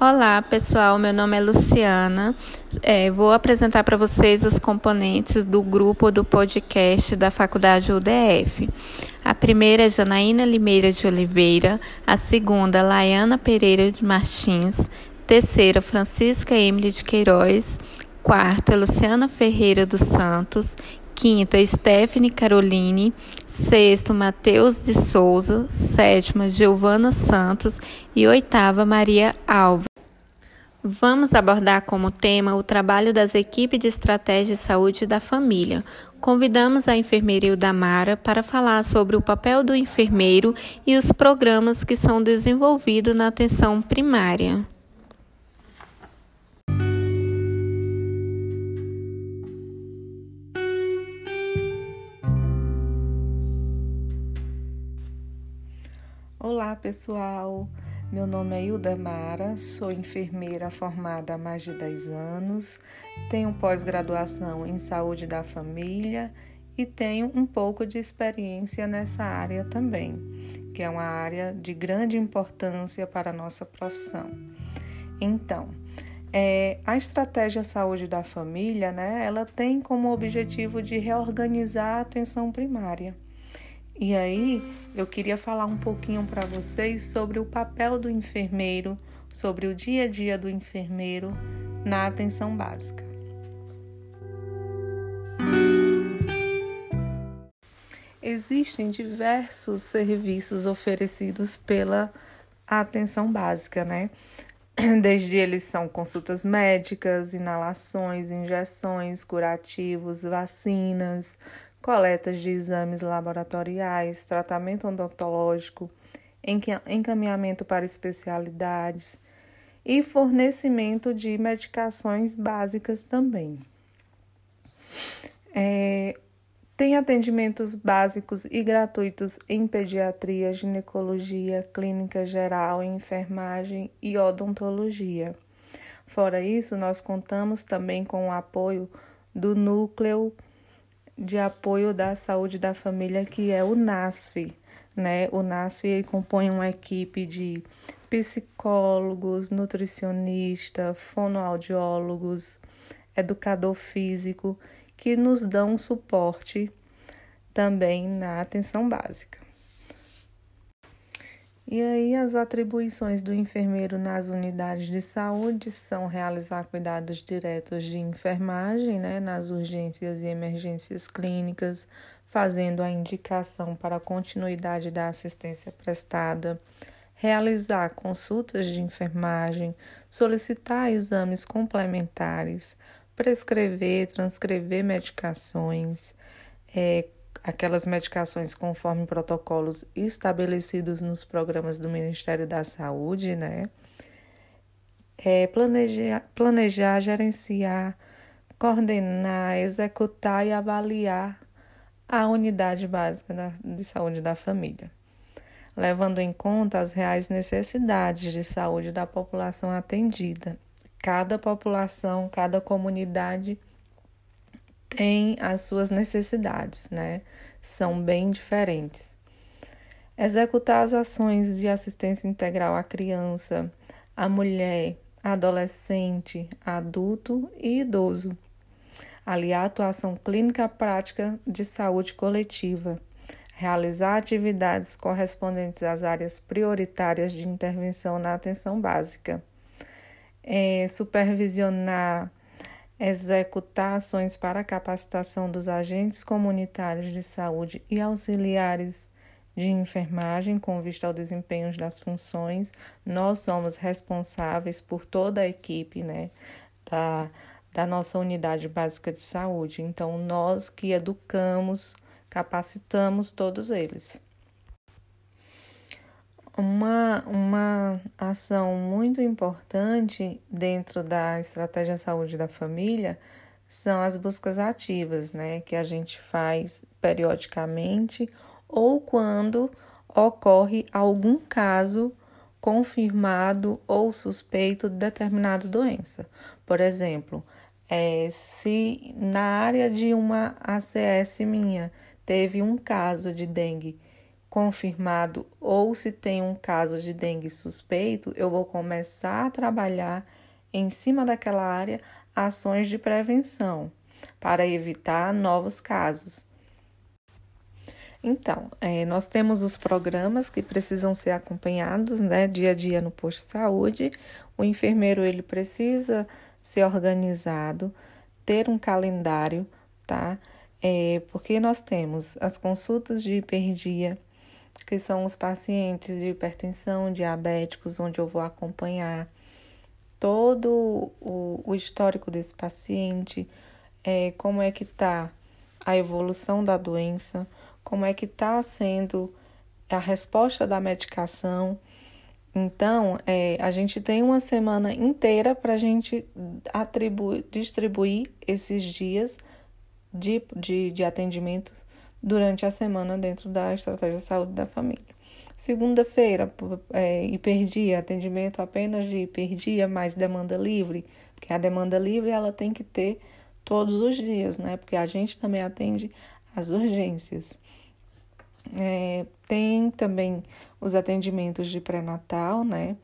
Olá, pessoal. Meu nome é Luciana. É, vou apresentar para vocês os componentes do grupo do podcast da Faculdade UDF. A primeira é Janaína Limeira de Oliveira, a segunda, Laiana Pereira de Martins, terceira, Francisca Emily de Queiroz, quarta, Luciana Ferreira dos Santos quinta, Stephanie Caroline, sexto, Matheus de Souza, sétima, Giovana Santos e oitava, Maria Alves. Vamos abordar como tema o trabalho das equipes de estratégia de saúde da família. Convidamos a enfermeira Ildamara para falar sobre o papel do enfermeiro e os programas que são desenvolvidos na atenção primária. Olá, pessoal. Meu nome é Hilda Mara, sou enfermeira formada há mais de 10 anos, tenho pós-graduação em saúde da família e tenho um pouco de experiência nessa área também, que é uma área de grande importância para a nossa profissão. Então, é, a estratégia saúde da família, né, ela tem como objetivo de reorganizar a atenção primária e aí, eu queria falar um pouquinho para vocês sobre o papel do enfermeiro, sobre o dia a dia do enfermeiro na atenção básica. Existem diversos serviços oferecidos pela atenção básica, né? Desde eles são consultas médicas, inalações, injeções, curativos, vacinas, coletas de exames laboratoriais, tratamento odontológico, encaminhamento para especialidades e fornecimento de medicações básicas também. É, tem atendimentos básicos e gratuitos em pediatria, ginecologia, clínica geral, enfermagem e odontologia. Fora isso, nós contamos também com o apoio do núcleo de apoio da saúde da família, que é o NASF. Né? O NASF compõe uma equipe de psicólogos, nutricionista, fonoaudiólogos, educador físico, que nos dão suporte também na atenção básica. E aí, as atribuições do enfermeiro nas unidades de saúde são realizar cuidados diretos de enfermagem, né, nas urgências e emergências clínicas, fazendo a indicação para a continuidade da assistência prestada, realizar consultas de enfermagem, solicitar exames complementares, prescrever, transcrever medicações, é, aquelas medicações conforme protocolos estabelecidos nos programas do Ministério da Saúde, né? É planejar, planejar, gerenciar, coordenar, executar e avaliar a unidade básica da, de saúde da família, levando em conta as reais necessidades de saúde da população atendida. Cada população, cada comunidade têm as suas necessidades, né? São bem diferentes. Executar as ações de assistência integral à criança, à mulher, adolescente, adulto e idoso. Aliar a atuação clínica prática de saúde coletiva. Realizar atividades correspondentes às áreas prioritárias de intervenção na atenção básica. É, supervisionar executar ações para a capacitação dos agentes comunitários de saúde e auxiliares de enfermagem com vista ao desempenho das funções. Nós somos responsáveis por toda a equipe né, da, da nossa unidade básica de saúde. Então, nós que educamos, capacitamos todos eles. Uma, uma ação muito importante dentro da estratégia saúde da família são as buscas ativas, né? Que a gente faz periodicamente ou quando ocorre algum caso confirmado ou suspeito de determinada doença. Por exemplo, é, se na área de uma ACS minha teve um caso de dengue confirmado ou se tem um caso de dengue suspeito, eu vou começar a trabalhar em cima daquela área ações de prevenção para evitar novos casos. Então, é, nós temos os programas que precisam ser acompanhados, né, dia a dia no posto de saúde. O enfermeiro ele precisa ser organizado, ter um calendário, tá? É, porque nós temos as consultas de hiperdia, que são os pacientes de hipertensão, diabéticos, onde eu vou acompanhar todo o, o histórico desse paciente, é, como é que está a evolução da doença, como é que está sendo a resposta da medicação. Então, é, a gente tem uma semana inteira para a gente atribuir, distribuir esses dias de, de, de atendimentos durante a semana dentro da estratégia de saúde da família. Segunda-feira, é, hiperdia, atendimento apenas de hiperdia, mais demanda livre, porque a demanda livre ela tem que ter todos os dias, né? Porque a gente também atende as urgências. É, tem também os atendimentos de pré-natal, né?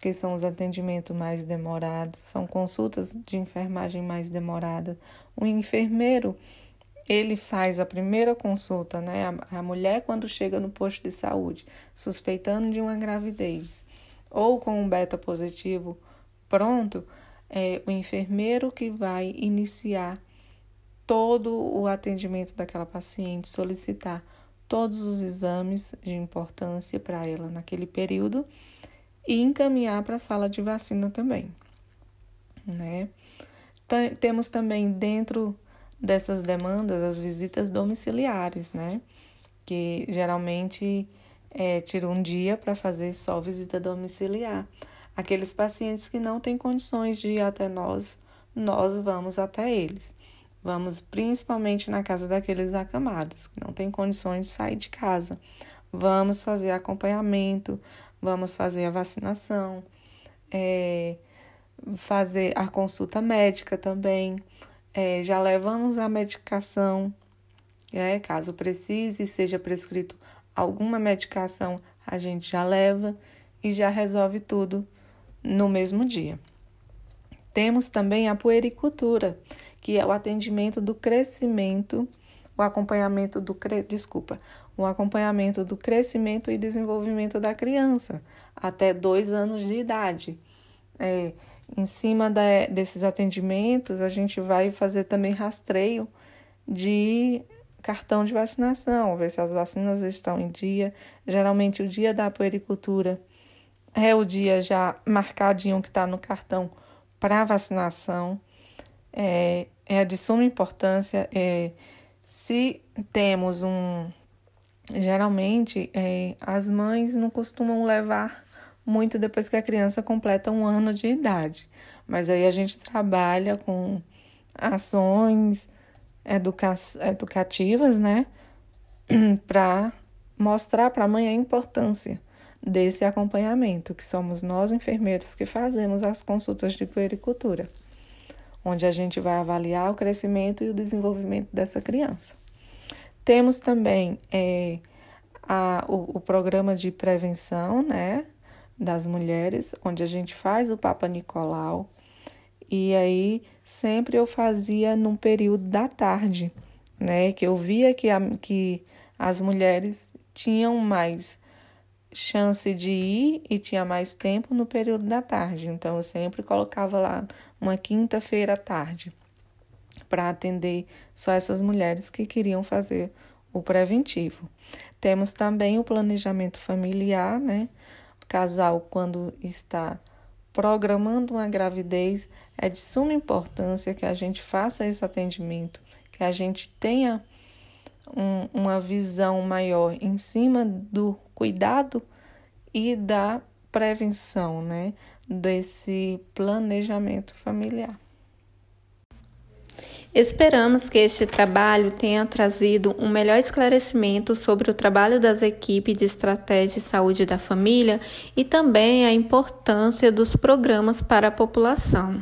Que são os atendimentos mais demorados, são consultas de enfermagem mais demoradas. O enfermeiro ele faz a primeira consulta, né? A, mulher, quando chega no posto de saúde, suspeitando de uma gravidez ou com um beta positivo pronto, é o enfermeiro que vai iniciar todo o atendimento daquela paciente, solicitar todos os exames de importância para ela naquele período e encaminhar para a sala de vacina também, né? Temos também dentro dessas demandas as visitas domiciliares, né? Que geralmente é, tira um dia para fazer só visita domiciliar. Aqueles pacientes que não têm condições de ir até nós, nós vamos até eles. Vamos principalmente na casa daqueles acamados, que não têm condições de sair de casa. Vamos fazer acompanhamento, vamos fazer a vacinação, é, fazer a consulta médica também é, já levamos a medicação, é, caso precise, seja prescrito alguma medicação, a gente já leva e já resolve tudo no mesmo dia. Temos também a puericultura, que é o atendimento do crescimento, o acompanhamento do desculpa, o acompanhamento do crescimento e desenvolvimento da criança até dois anos de idade. É, em cima desses atendimentos, a gente vai fazer também rastreio de cartão de vacinação, ver se as vacinas estão em dia. Geralmente, o dia da puericultura é o dia já marcadinho que está no cartão para vacinação. É, é de suma importância. É, se temos um. Geralmente, é, as mães não costumam levar muito depois que a criança completa um ano de idade. Mas aí a gente trabalha com ações educa educativas, né? para mostrar para a mãe a importância desse acompanhamento, que somos nós enfermeiros que fazemos as consultas de puericultura, onde a gente vai avaliar o crescimento e o desenvolvimento dessa criança. Temos também é, a, o, o programa de prevenção, né? Das mulheres, onde a gente faz o Papa Nicolau. E aí sempre eu fazia num período da tarde, né? Que eu via que, a, que as mulheres tinham mais chance de ir e tinha mais tempo no período da tarde. Então eu sempre colocava lá uma quinta-feira à tarde para atender só essas mulheres que queriam fazer o preventivo. Temos também o planejamento familiar, né? Casal, quando está programando uma gravidez, é de suma importância que a gente faça esse atendimento, que a gente tenha um, uma visão maior em cima do cuidado e da prevenção, né? Desse planejamento familiar. Esperamos que este trabalho tenha trazido um melhor esclarecimento sobre o trabalho das equipes de estratégia de saúde da família e também a importância dos programas para a população.